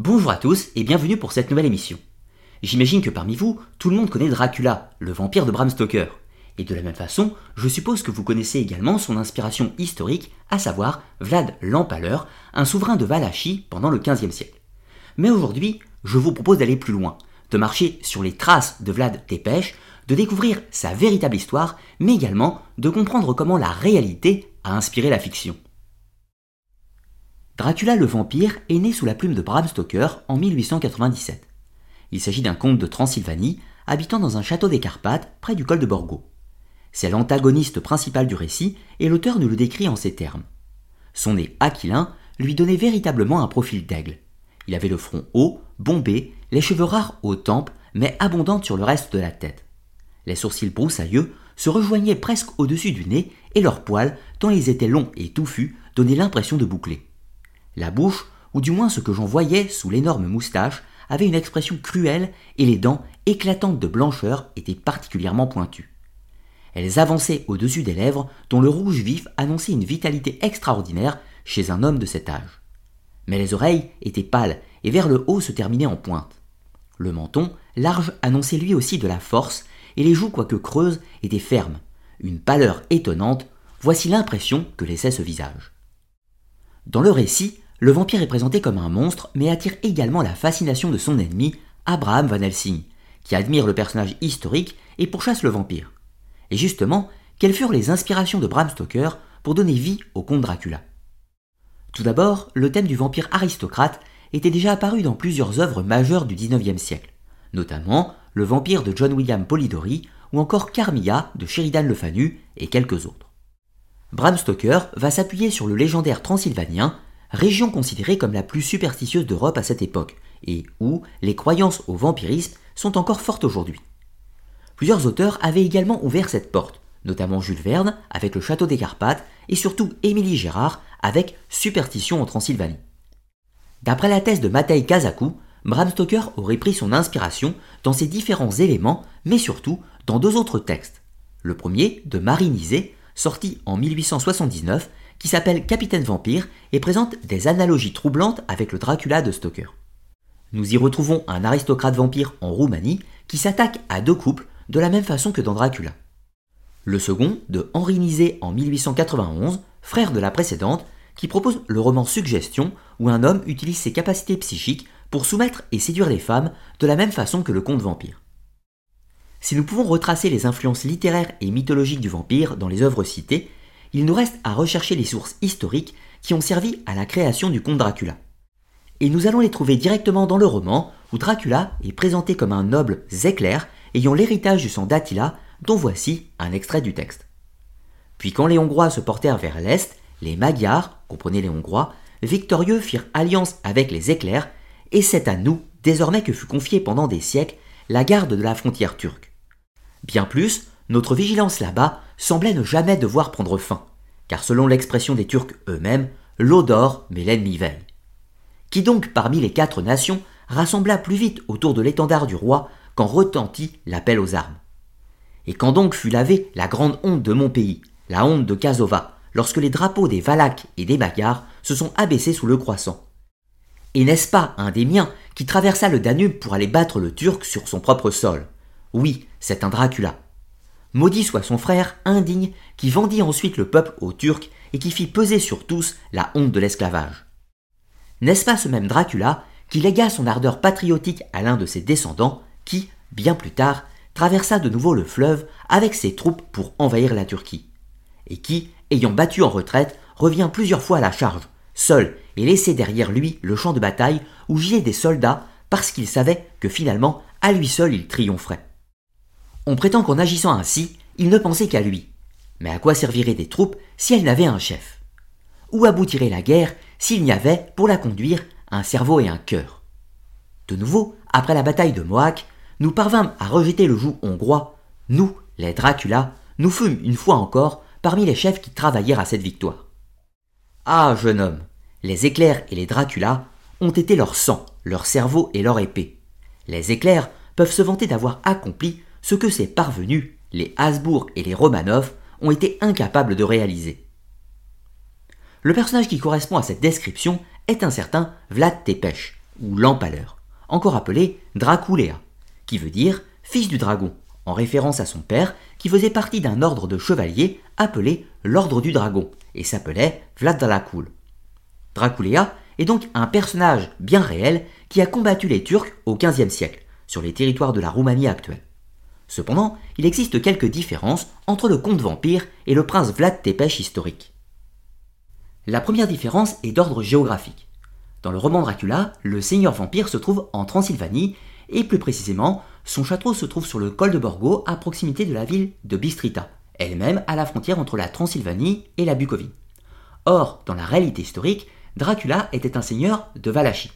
Bonjour à tous et bienvenue pour cette nouvelle émission. J'imagine que parmi vous, tout le monde connaît Dracula, le vampire de Bram Stoker. Et de la même façon, je suppose que vous connaissez également son inspiration historique, à savoir Vlad l'Empaleur, un souverain de Valachie pendant le XVe siècle. Mais aujourd'hui, je vous propose d'aller plus loin, de marcher sur les traces de Vlad Tepes, de découvrir sa véritable histoire, mais également de comprendre comment la réalité a inspiré la fiction. Dracula le vampire est né sous la plume de Bram Stoker en 1897. Il s'agit d'un comte de Transylvanie habitant dans un château des Carpates près du col de Borgo. C'est l'antagoniste principal du récit et l'auteur nous le décrit en ces termes. Son nez aquilin lui donnait véritablement un profil d'aigle. Il avait le front haut, bombé, les cheveux rares aux tempes mais abondantes sur le reste de la tête. Les sourcils broussailleux se rejoignaient presque au-dessus du nez et leurs poils, tant ils étaient longs et touffus, donnaient l'impression de boucler. La bouche, ou du moins ce que j'en voyais sous l'énorme moustache, avait une expression cruelle et les dents, éclatantes de blancheur, étaient particulièrement pointues. Elles avançaient au-dessus des lèvres, dont le rouge vif annonçait une vitalité extraordinaire chez un homme de cet âge. Mais les oreilles étaient pâles et vers le haut se terminaient en pointe. Le menton, large, annonçait lui aussi de la force, et les joues, quoique creuses, étaient fermes. Une pâleur étonnante, voici l'impression que laissait ce visage. Dans le récit, le vampire est présenté comme un monstre, mais attire également la fascination de son ennemi, Abraham Van Helsing, qui admire le personnage historique et pourchasse le vampire. Et justement, quelles furent les inspirations de Bram Stoker pour donner vie au comte Dracula? Tout d'abord, le thème du vampire aristocrate était déjà apparu dans plusieurs œuvres majeures du XIXe siècle, notamment Le vampire de John William Polidori ou encore Carmilla de Sheridan Le Fanu et quelques autres. Bram Stoker va s'appuyer sur le légendaire transylvanien région considérée comme la plus superstitieuse d'Europe à cette époque, et où les croyances au vampirisme sont encore fortes aujourd'hui. Plusieurs auteurs avaient également ouvert cette porte, notamment Jules Verne avec le Château des Carpates, et surtout Émilie Gérard avec Superstition en Transylvanie. D'après la thèse de Matei Kazaku, Bram Stoker aurait pris son inspiration dans ces différents éléments, mais surtout dans deux autres textes. Le premier, de Marie Nizet, sorti en 1879, qui s'appelle Capitaine Vampire et présente des analogies troublantes avec le Dracula de Stoker. Nous y retrouvons un aristocrate vampire en Roumanie qui s'attaque à deux couples de la même façon que dans Dracula. Le second, de Henri Nizet en 1891, frère de la précédente, qui propose le roman Suggestion où un homme utilise ses capacités psychiques pour soumettre et séduire les femmes de la même façon que le conte vampire. Si nous pouvons retracer les influences littéraires et mythologiques du vampire dans les œuvres citées, il nous reste à rechercher les sources historiques qui ont servi à la création du conte Dracula. Et nous allons les trouver directement dans le roman, où Dracula est présenté comme un noble éclair ayant l'héritage du sang d'Attila, dont voici un extrait du texte. Puis quand les Hongrois se portèrent vers l'est, les Magyars, comprenez les Hongrois, victorieux firent alliance avec les éclairs, et c'est à nous, désormais que fut confiée pendant des siècles, la garde de la frontière turque. Bien plus, notre vigilance là-bas semblait ne jamais devoir prendre fin, car selon l'expression des Turcs eux-mêmes, l'eau dort mais l'ennemi veille. Qui donc parmi les quatre nations rassembla plus vite autour de l'étendard du roi quand retentit l'appel aux armes? Et quand donc fut lavée la grande honte de mon pays, la honte de Kazova, lorsque les drapeaux des Valaques et des Magyars se sont abaissés sous le croissant? Et n'est-ce pas un des miens qui traversa le Danube pour aller battre le Turc sur son propre sol? Oui, c'est un Dracula. Maudit soit son frère, indigne, qui vendit ensuite le peuple aux Turcs et qui fit peser sur tous la honte de l'esclavage. N'est-ce pas ce même Dracula qui légua son ardeur patriotique à l'un de ses descendants, qui, bien plus tard, traversa de nouveau le fleuve avec ses troupes pour envahir la Turquie, et qui, ayant battu en retraite, revient plusieurs fois à la charge, seul et laissé derrière lui le champ de bataille où gisaient des soldats parce qu'il savait que finalement, à lui seul, il triompherait. On prétend qu'en agissant ainsi, il ne pensait qu'à lui. Mais à quoi serviraient des troupes si elles n'avaient un chef? Où aboutirait la guerre s'il n'y avait, pour la conduire, un cerveau et un cœur? De nouveau, après la bataille de Mohac, nous parvînmes à rejeter le joug hongrois. Nous, les Dracula, nous fûmes une fois encore parmi les chefs qui travaillèrent à cette victoire. Ah, jeune homme, les éclairs et les Dracula ont été leur sang, leur cerveau et leur épée. Les éclairs peuvent se vanter d'avoir accompli ce que ces parvenus, les Habsbourg et les Romanov, ont été incapables de réaliser. Le personnage qui correspond à cette description est un certain Vlad Tepes, ou l'empaleur, encore appelé Draculea, qui veut dire fils du dragon, en référence à son père qui faisait partie d'un ordre de chevaliers appelé l'ordre du dragon et s'appelait Vlad Dracul. Draculea est donc un personnage bien réel qui a combattu les Turcs au XVe siècle sur les territoires de la Roumanie actuelle. Cependant, il existe quelques différences entre le conte vampire et le prince Vlad Tepes historique. La première différence est d'ordre géographique. Dans le roman Dracula, le seigneur vampire se trouve en Transylvanie et plus précisément, son château se trouve sur le col de Borgo à proximité de la ville de Bistrita, elle-même à la frontière entre la Transylvanie et la Bucovine. Or, dans la réalité historique, Dracula était un seigneur de Valachie.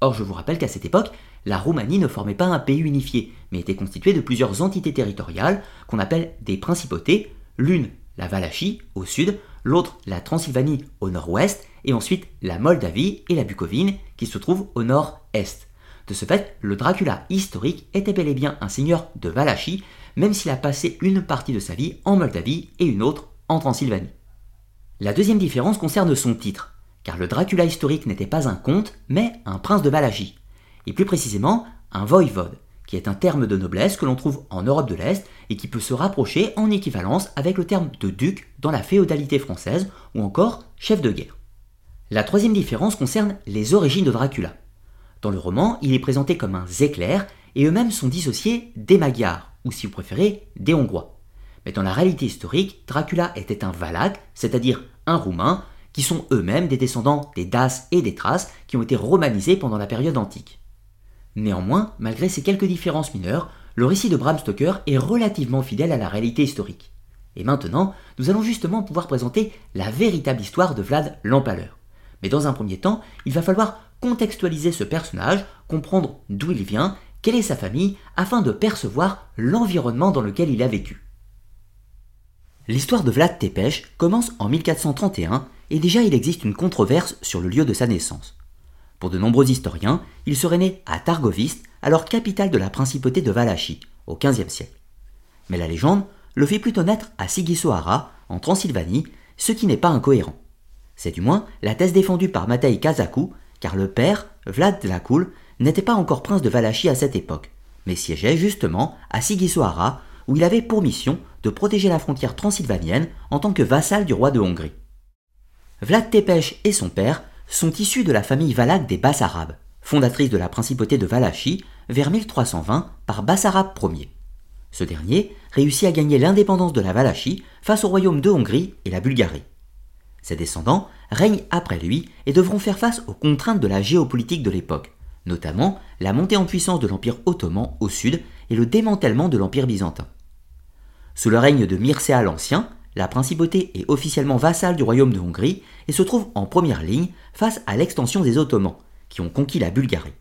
Or, je vous rappelle qu'à cette époque, la Roumanie ne formait pas un pays unifié, mais était constituée de plusieurs entités territoriales qu'on appelle des principautés, l'une la Valachie au sud, l'autre la Transylvanie au nord-ouest, et ensuite la Moldavie et la Bucovine qui se trouvent au nord-est. De ce fait, le Dracula historique était bel et bien un seigneur de Valachie, même s'il a passé une partie de sa vie en Moldavie et une autre en Transylvanie. La deuxième différence concerne son titre, car le Dracula historique n'était pas un comte, mais un prince de Valachie et plus précisément un voivode, qui est un terme de noblesse que l'on trouve en Europe de l'Est et qui peut se rapprocher en équivalence avec le terme de duc dans la féodalité française ou encore chef de guerre. La troisième différence concerne les origines de Dracula. Dans le roman, il est présenté comme un Zéclair et eux-mêmes sont dissociés des Magyars, ou si vous préférez, des Hongrois. Mais dans la réalité historique, Dracula était un Valaque, c'est-à-dire un Roumain, qui sont eux-mêmes des descendants des Daces et des Thraces qui ont été romanisés pendant la période antique. Néanmoins, malgré ces quelques différences mineures, le récit de Bram Stoker est relativement fidèle à la réalité historique. Et maintenant, nous allons justement pouvoir présenter la véritable histoire de Vlad l'Empaleur. Mais dans un premier temps, il va falloir contextualiser ce personnage, comprendre d'où il vient, quelle est sa famille, afin de percevoir l'environnement dans lequel il a vécu. L'histoire de Vlad Tepes commence en 1431 et déjà il existe une controverse sur le lieu de sa naissance. Pour de nombreux historiens, il serait né à Targoviste, alors capitale de la principauté de Valachie, au XVe siècle. Mais la légende le fait plutôt naître à Sigisoara, en Transylvanie, ce qui n'est pas incohérent. C'est du moins la thèse défendue par Matei Kazaku, car le père, Vlad Dlakul, n'était pas encore prince de Valachie à cette époque, mais siégeait justement à Sigisoara, où il avait pour mission de protéger la frontière transylvanienne en tant que vassal du roi de Hongrie. Vlad Tepes et son père sont issus de la famille valaque des Bassarabes, fondatrice de la principauté de Valachie vers 1320 par Bassarab Ier. Ce dernier réussit à gagner l'indépendance de la Valachie face au royaume de Hongrie et la Bulgarie. Ses descendants règnent après lui et devront faire face aux contraintes de la géopolitique de l'époque, notamment la montée en puissance de l'Empire ottoman au sud et le démantèlement de l'Empire byzantin. Sous le règne de Mircea l'Ancien, la principauté est officiellement vassale du royaume de Hongrie et se trouve en première ligne face à l'extension des Ottomans, qui ont conquis la Bulgarie.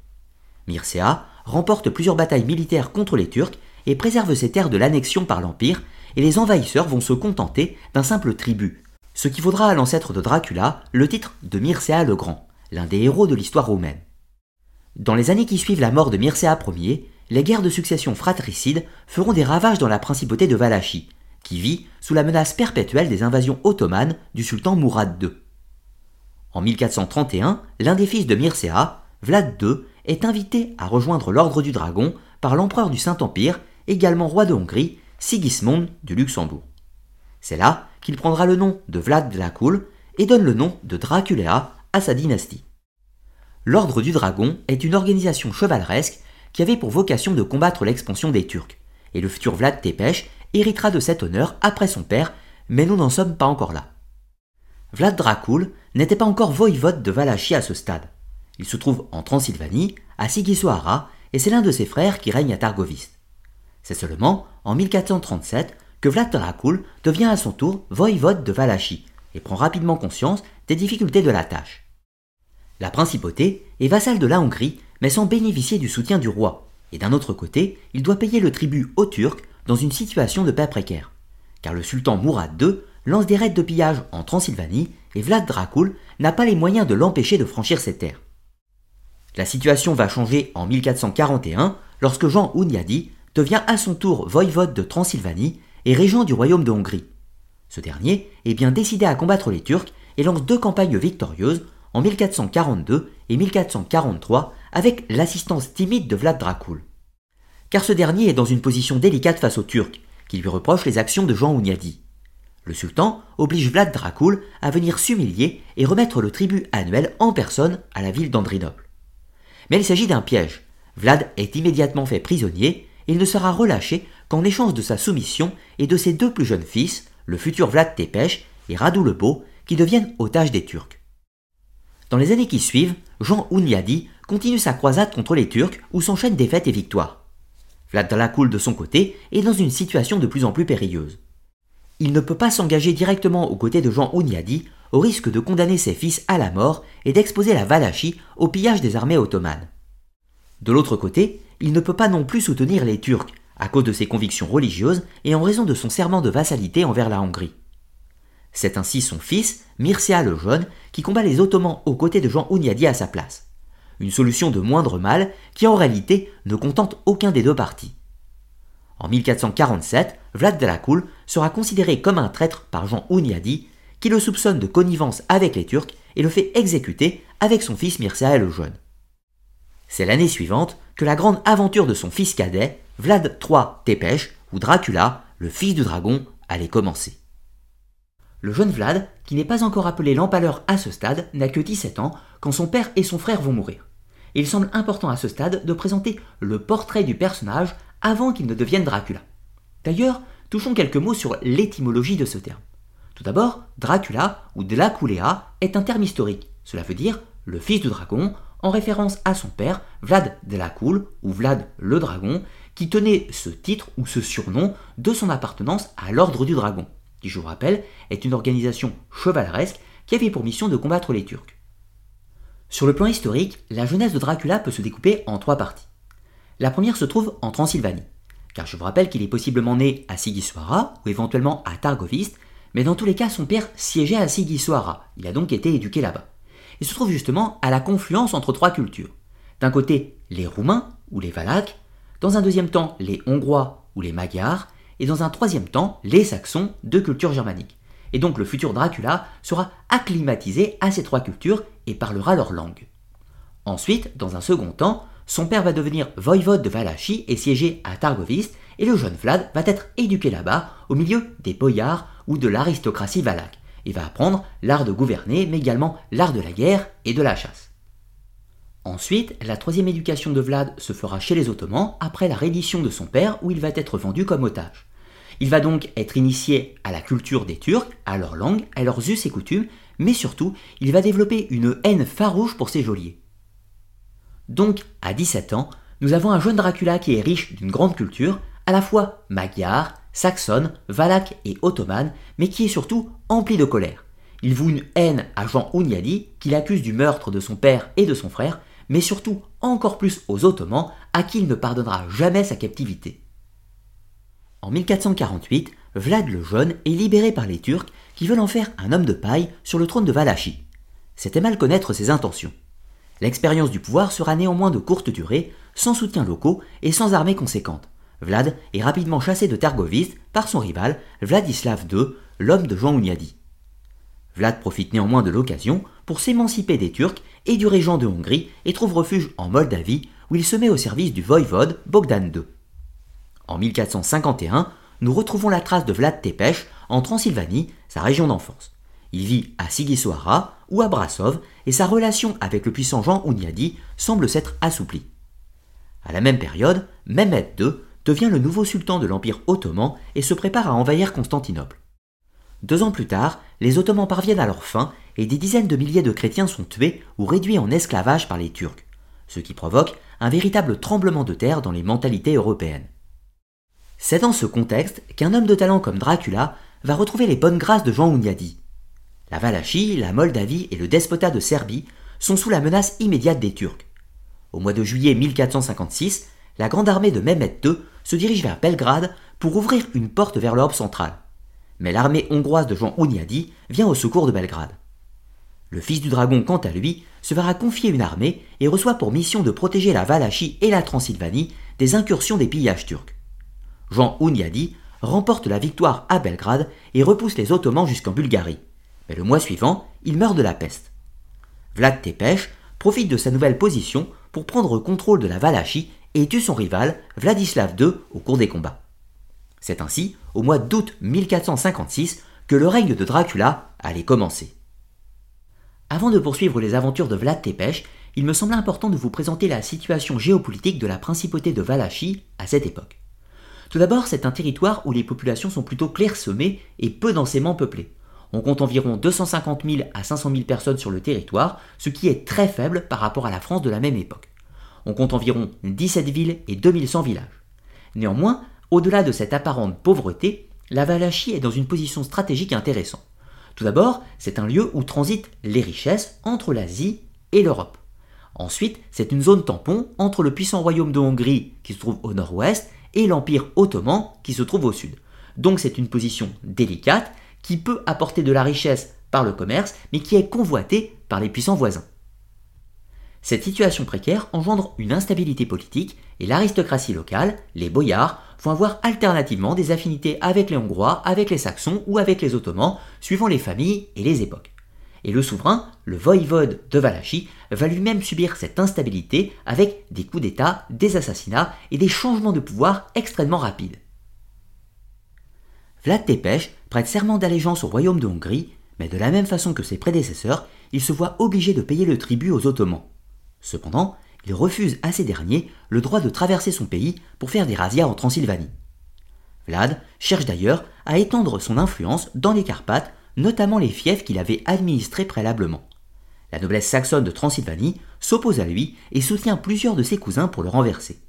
Mircea remporte plusieurs batailles militaires contre les Turcs et préserve ses terres de l'annexion par l'Empire, et les envahisseurs vont se contenter d'un simple tribut, ce qui vaudra à l'ancêtre de Dracula le titre de Mircea le Grand, l'un des héros de l'histoire romaine. Dans les années qui suivent la mort de Mircea Ier, les guerres de succession fratricides feront des ravages dans la principauté de Valachie, qui vit sous la menace perpétuelle des invasions ottomanes du sultan Mourad II. En 1431, l'un des fils de Mircea, Vlad II, est invité à rejoindre l'Ordre du Dragon par l'empereur du Saint-Empire, également roi de Hongrie, Sigismond du Luxembourg. C'est là qu'il prendra le nom de Vlad Dracul et donne le nom de Dracula à sa dynastie. L'Ordre du Dragon est une organisation chevaleresque qui avait pour vocation de combattre l'expansion des Turcs, et le futur Vlad Tepes héritera de cet honneur après son père, mais nous n'en sommes pas encore là. Vlad Dracul n'était pas encore voïvode de Valachie à ce stade. Il se trouve en Transylvanie, à Sigisoara, et c'est l'un de ses frères qui règne à Targoviste. C'est seulement en 1437 que Vlad Dracul devient à son tour voïvode de Valachie et prend rapidement conscience des difficultés de la tâche. La principauté est vassale de la Hongrie, mais sans bénéficier du soutien du roi, et d'un autre côté, il doit payer le tribut aux Turcs dans une situation de paix précaire. Car le sultan Mourad II lance des raids de pillage en Transylvanie et Vlad Dracul n'a pas les moyens de l'empêcher de franchir ses terres. La situation va changer en 1441 lorsque Jean Hunyadi devient à son tour voïvode de Transylvanie et régent du royaume de Hongrie. Ce dernier est bien décidé à combattre les Turcs et lance deux campagnes victorieuses en 1442 et 1443 avec l'assistance timide de Vlad Dracul. Car ce dernier est dans une position délicate face aux Turcs, qui lui reprochent les actions de Jean Ougnadi. Le sultan oblige Vlad Dracul à venir s'humilier et remettre le tribut annuel en personne à la ville d'Andrinople. Mais il s'agit d'un piège. Vlad est immédiatement fait prisonnier et il ne sera relâché qu'en échange de sa soumission et de ses deux plus jeunes fils, le futur Vlad Tepes et Radu le Beau, qui deviennent otages des Turcs. Dans les années qui suivent, Jean Ounyadi continue sa croisade contre les Turcs où s'enchaînent défaites et victoires. Vlad Dracul de son côté est dans une situation de plus en plus périlleuse. Il ne peut pas s'engager directement aux côtés de Jean Ounyadi au risque de condamner ses fils à la mort et d'exposer la Valachie au pillage des armées ottomanes. De l'autre côté, il ne peut pas non plus soutenir les Turcs, à cause de ses convictions religieuses et en raison de son serment de vassalité envers la Hongrie. C'est ainsi son fils, Mircea le Jeune, qui combat les Ottomans aux côtés de Jean Ounyadi à sa place. Une solution de moindre mal qui en réalité ne contente aucun des deux partis. En 1447, Vlad Dracul sera considéré comme un traître par Jean Ounyadi, qui le soupçonne de connivence avec les Turcs et le fait exécuter avec son fils Mircea le Jeune. C'est l'année suivante que la grande aventure de son fils cadet, Vlad III Tepes, ou Dracula, le fils du dragon, allait commencer. Le jeune Vlad, qui n'est pas encore appelé l'empaleur à ce stade, n'a que 17 ans quand son père et son frère vont mourir. Il semble important à ce stade de présenter le portrait du personnage avant qu'il ne devienne Dracula. D'ailleurs, touchons quelques mots sur l'étymologie de ce terme. Tout d'abord, Dracula ou Dlaculea est un terme historique. Cela veut dire le fils du dragon, en référence à son père, Vlad Dracul ou Vlad le dragon, qui tenait ce titre ou ce surnom de son appartenance à l'ordre du dragon qui je vous rappelle est une organisation chevaleresque qui avait pour mission de combattre les Turcs. Sur le plan historique, la jeunesse de Dracula peut se découper en trois parties. La première se trouve en Transylvanie, car je vous rappelle qu'il est possiblement né à Sigiswara ou éventuellement à Targovist, mais dans tous les cas son père siégeait à Sigiswara, il a donc été éduqué là-bas. Il se trouve justement à la confluence entre trois cultures. D'un côté les Roumains ou les Valaques, dans un deuxième temps les Hongrois ou les Magyars, et dans un troisième temps les Saxons de culture germanique. Et donc le futur Dracula sera acclimatisé à ces trois cultures et parlera leur langue. Ensuite, dans un second temps, son père va devenir voïvode de Valachie et siéger à Targovist, et le jeune Vlad va être éduqué là-bas, au milieu des boyards ou de l'aristocratie valaque, et va apprendre l'art de gouverner, mais également l'art de la guerre et de la chasse. Ensuite, la troisième éducation de Vlad se fera chez les Ottomans après la reddition de son père où il va être vendu comme otage. Il va donc être initié à la culture des Turcs, à leur langue, à leurs us et coutumes, mais surtout, il va développer une haine farouche pour ses geôliers. Donc, à 17 ans, nous avons un jeune Dracula qui est riche d'une grande culture, à la fois magyar, saxonne, valaque et ottomane, mais qui est surtout empli de colère. Il voue une haine à Jean Ounyadi, qu'il accuse du meurtre de son père et de son frère, mais surtout encore plus aux Ottomans, à qui il ne pardonnera jamais sa captivité. En 1448, Vlad le Jeune est libéré par les Turcs qui veulent en faire un homme de paille sur le trône de Valachie. C'était mal connaître ses intentions. L'expérience du pouvoir sera néanmoins de courte durée, sans soutien locaux et sans armée conséquente. Vlad est rapidement chassé de Targovist par son rival Vladislav II, l'homme de Jean Ounyadi. Vlad profite néanmoins de l'occasion pour s'émanciper des Turcs et du régent de Hongrie et trouve refuge en Moldavie où il se met au service du voïvode Bogdan II. En 1451, nous retrouvons la trace de Vlad Tepes en Transylvanie, sa région d'enfance. Il vit à Sigisoara ou à Brasov et sa relation avec le puissant Jean Ounyadi semble s'être assouplie. À la même période, Mehmet II devient le nouveau sultan de l'Empire ottoman et se prépare à envahir Constantinople. Deux ans plus tard, les Ottomans parviennent à leur fin et des dizaines de milliers de chrétiens sont tués ou réduits en esclavage par les Turcs, ce qui provoque un véritable tremblement de terre dans les mentalités européennes. C'est dans ce contexte qu'un homme de talent comme Dracula va retrouver les bonnes grâces de Jean Ounyadi. La Valachie, la Moldavie et le despotat de Serbie sont sous la menace immédiate des Turcs. Au mois de juillet 1456, la grande armée de Mehmet II se dirige vers Belgrade pour ouvrir une porte vers l'Europe centrale. Mais l'armée hongroise de Jean Ounyadi vient au secours de Belgrade. Le fils du dragon, quant à lui, se verra confier une armée et reçoit pour mission de protéger la Valachie et la Transylvanie des incursions des pillages turcs. Jean Ounyadi remporte la victoire à Belgrade et repousse les Ottomans jusqu'en Bulgarie. Mais le mois suivant, il meurt de la peste. Vlad Tepes profite de sa nouvelle position pour prendre contrôle de la Valachie et tue son rival Vladislav II au cours des combats. C'est ainsi, au mois d'août 1456, que le règne de Dracula allait commencer. Avant de poursuivre les aventures de Vlad Tepes, il me semble important de vous présenter la situation géopolitique de la principauté de Valachie à cette époque. Tout d'abord, c'est un territoire où les populations sont plutôt clairsemées et peu densément peuplées. On compte environ 250 000 à 500 000 personnes sur le territoire, ce qui est très faible par rapport à la France de la même époque. On compte environ 17 villes et 2100 villages. Néanmoins, au-delà de cette apparente pauvreté, la Valachie est dans une position stratégique intéressante. Tout d'abord, c'est un lieu où transitent les richesses entre l'Asie et l'Europe. Ensuite, c'est une zone tampon entre le puissant royaume de Hongrie qui se trouve au nord-ouest et l'Empire ottoman qui se trouve au sud. Donc c'est une position délicate qui peut apporter de la richesse par le commerce, mais qui est convoitée par les puissants voisins. Cette situation précaire engendre une instabilité politique et l'aristocratie locale, les boyards, vont avoir alternativement des affinités avec les Hongrois, avec les Saxons ou avec les Ottomans, suivant les familles et les époques. Et le souverain, le voïvode de Valachie, va lui-même subir cette instabilité avec des coups d'État, des assassinats et des changements de pouvoir extrêmement rapides. Vlad Tepes prête serment d'allégeance au royaume de Hongrie, mais de la même façon que ses prédécesseurs, il se voit obligé de payer le tribut aux Ottomans. Cependant, il refuse à ces derniers le droit de traverser son pays pour faire des razzias en Transylvanie. Vlad cherche d'ailleurs à étendre son influence dans les Carpates notamment les fiefs qu'il avait administrés préalablement. La noblesse saxonne de Transylvanie s'oppose à lui et soutient plusieurs de ses cousins pour le renverser.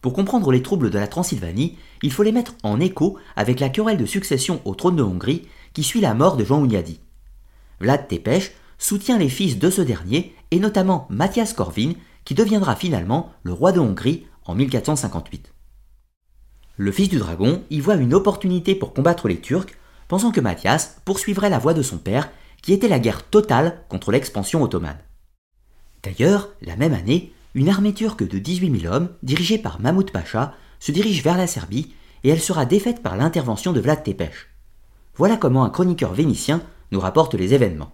Pour comprendre les troubles de la Transylvanie, il faut les mettre en écho avec la querelle de succession au trône de Hongrie qui suit la mort de Jean Hunyadi. Vlad Tepes soutient les fils de ce dernier et notamment Mathias Corvin qui deviendra finalement le roi de Hongrie en 1458. Le fils du dragon y voit une opportunité pour combattre les Turcs pensant que Mathias poursuivrait la voie de son père, qui était la guerre totale contre l'expansion ottomane. D'ailleurs, la même année, une armée turque de 18 000 hommes, dirigée par Mahmoud Pacha, se dirige vers la Serbie et elle sera défaite par l'intervention de Vlad Tepes. Voilà comment un chroniqueur vénitien nous rapporte les événements.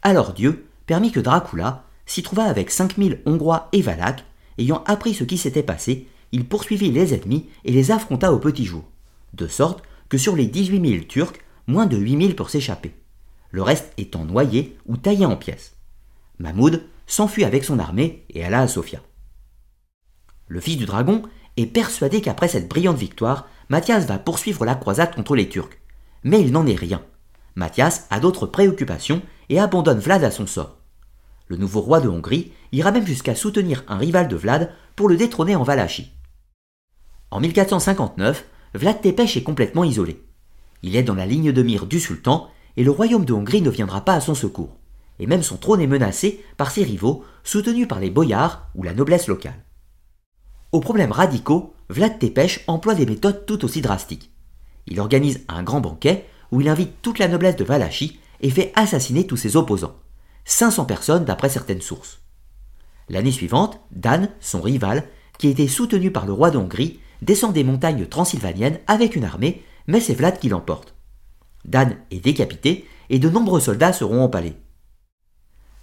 Alors Dieu permit que Dracula s'y trouva avec 5000 Hongrois et Valaques, ayant appris ce qui s'était passé, il poursuivit les ennemis et les affronta au petit jour, de sorte que sur les 18 000 Turcs, moins de 8 000 pour s'échapper, le reste étant noyé ou taillé en pièces. Mahmoud s'enfuit avec son armée et alla à Sofia. Le fils du dragon est persuadé qu'après cette brillante victoire, Mathias va poursuivre la croisade contre les Turcs. Mais il n'en est rien. Mathias a d'autres préoccupations et abandonne Vlad à son sort. Le nouveau roi de Hongrie ira même jusqu'à soutenir un rival de Vlad pour le détrôner en Valachie. En 1459, Vlad Tepes est complètement isolé. Il est dans la ligne de mire du sultan et le royaume de Hongrie ne viendra pas à son secours. Et même son trône est menacé par ses rivaux, soutenus par les boyards ou la noblesse locale. Aux problèmes radicaux, Vlad Tepes emploie des méthodes tout aussi drastiques. Il organise un grand banquet où il invite toute la noblesse de Valachie et fait assassiner tous ses opposants. 500 personnes d'après certaines sources. L'année suivante, Dan, son rival, qui était soutenu par le roi de Hongrie, descend des montagnes transylvaniennes avec une armée, mais c'est Vlad qui l'emporte. Dan est décapité et de nombreux soldats seront empalés.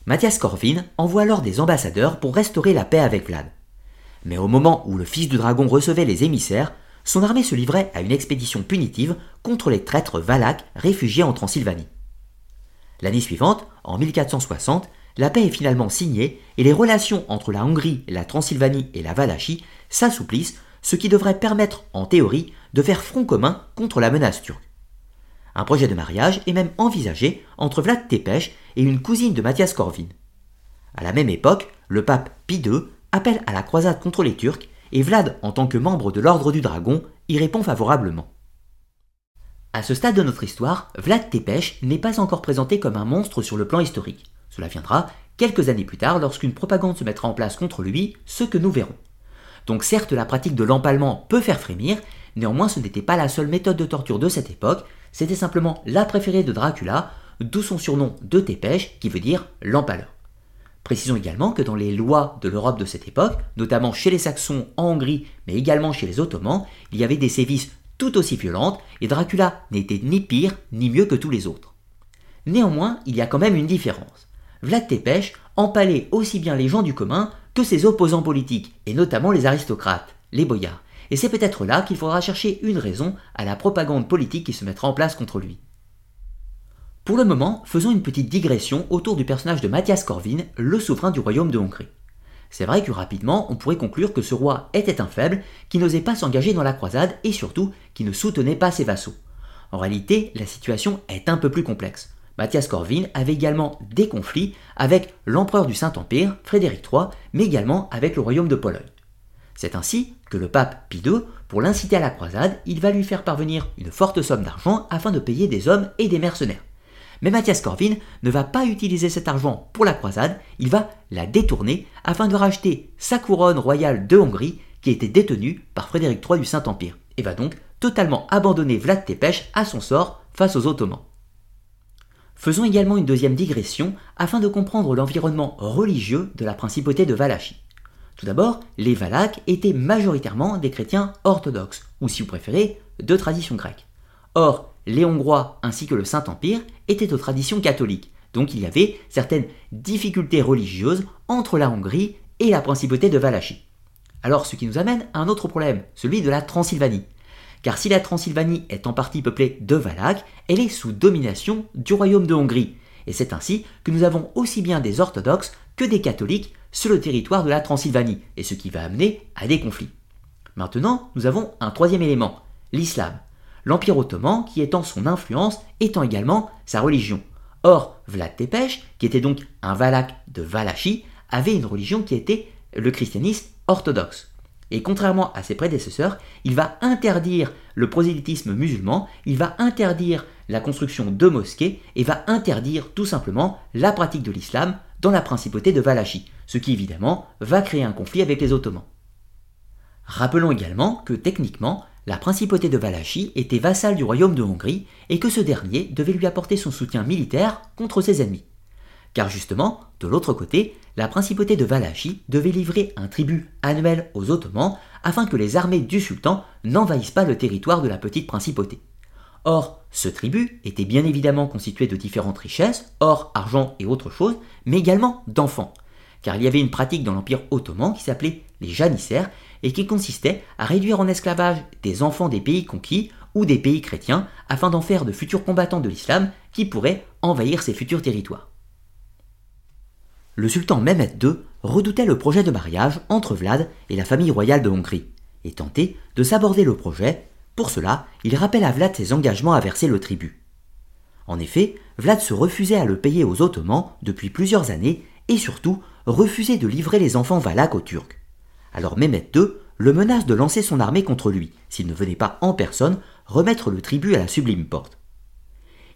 Mathias Corvin envoie alors des ambassadeurs pour restaurer la paix avec Vlad. Mais au moment où le fils du dragon recevait les émissaires, son armée se livrait à une expédition punitive contre les traîtres valaques réfugiés en Transylvanie. L'année suivante, en 1460, la paix est finalement signée et les relations entre la Hongrie, la Transylvanie et la Valachie s'assouplissent ce qui devrait permettre, en théorie, de faire front commun contre la menace turque. Un projet de mariage est même envisagé entre Vlad Tepes et une cousine de Mathias Corvin. À la même époque, le pape Pie II appelle à la croisade contre les Turcs et Vlad, en tant que membre de l'Ordre du Dragon, y répond favorablement. À ce stade de notre histoire, Vlad Tepes n'est pas encore présenté comme un monstre sur le plan historique. Cela viendra quelques années plus tard lorsqu'une propagande se mettra en place contre lui, ce que nous verrons. Donc certes, la pratique de l'empalement peut faire frémir, néanmoins ce n'était pas la seule méthode de torture de cette époque, c'était simplement la préférée de Dracula, d'où son surnom de Tépèche, qui veut dire l'empaleur. Précisons également que dans les lois de l'Europe de cette époque, notamment chez les Saxons en Hongrie, mais également chez les Ottomans, il y avait des sévices tout aussi violentes, et Dracula n'était ni pire ni mieux que tous les autres. Néanmoins, il y a quand même une différence. Vlad Tepes empalait aussi bien les gens du commun que ses opposants politiques, et notamment les aristocrates, les boyards. Et c'est peut-être là qu'il faudra chercher une raison à la propagande politique qui se mettra en place contre lui. Pour le moment, faisons une petite digression autour du personnage de Mathias Corvin, le souverain du royaume de Hongrie. C'est vrai que rapidement, on pourrait conclure que ce roi était un faible, qui n'osait pas s'engager dans la croisade et surtout qui ne soutenait pas ses vassaux. En réalité, la situation est un peu plus complexe. Mathias Corvin avait également des conflits avec l'empereur du Saint-Empire, Frédéric III, mais également avec le royaume de Pologne. C'est ainsi que le pape Pie II, pour l'inciter à la croisade, il va lui faire parvenir une forte somme d'argent afin de payer des hommes et des mercenaires. Mais Mathias Corvin ne va pas utiliser cet argent pour la croisade, il va la détourner afin de racheter sa couronne royale de Hongrie qui était détenue par Frédéric III du Saint-Empire, et va donc totalement abandonner Vlad Tepes à son sort face aux Ottomans. Faisons également une deuxième digression afin de comprendre l'environnement religieux de la principauté de Valachie. Tout d'abord, les Valaques étaient majoritairement des chrétiens orthodoxes, ou si vous préférez, de tradition grecque. Or, les Hongrois ainsi que le Saint-Empire étaient aux traditions catholiques, donc il y avait certaines difficultés religieuses entre la Hongrie et la principauté de Valachie. Alors ce qui nous amène à un autre problème, celui de la Transylvanie. Car si la Transylvanie est en partie peuplée de Valaques, elle est sous domination du royaume de Hongrie. Et c'est ainsi que nous avons aussi bien des orthodoxes que des catholiques sur le territoire de la Transylvanie, et ce qui va amener à des conflits. Maintenant, nous avons un troisième élément, l'islam. L'Empire ottoman qui étend son influence étant également sa religion. Or, Vlad Tepes, qui était donc un Valak de Valachie, avait une religion qui était le christianisme orthodoxe. Et contrairement à ses prédécesseurs, il va interdire le prosélytisme musulman, il va interdire la construction de mosquées et va interdire tout simplement la pratique de l'islam dans la principauté de Valachie, ce qui évidemment va créer un conflit avec les Ottomans. Rappelons également que techniquement, la principauté de Valachie était vassale du royaume de Hongrie et que ce dernier devait lui apporter son soutien militaire contre ses ennemis. Car justement, de l'autre côté, la principauté de Valachie devait livrer un tribut annuel aux Ottomans afin que les armées du sultan n'envahissent pas le territoire de la petite principauté. Or, ce tribut était bien évidemment constitué de différentes richesses, or, argent et autres choses, mais également d'enfants. Car il y avait une pratique dans l'Empire ottoman qui s'appelait les janissaires et qui consistait à réduire en esclavage des enfants des pays conquis ou des pays chrétiens afin d'en faire de futurs combattants de l'islam qui pourraient envahir ces futurs territoires. Le sultan Mehmed II redoutait le projet de mariage entre Vlad et la famille royale de Hongrie et tentait de s'aborder le projet. Pour cela, il rappelle à Vlad ses engagements à verser le tribut. En effet, Vlad se refusait à le payer aux Ottomans depuis plusieurs années et surtout refusait de livrer les enfants valaques aux Turcs. Alors Mehmet II le menace de lancer son armée contre lui, s'il ne venait pas en personne remettre le tribut à la sublime porte.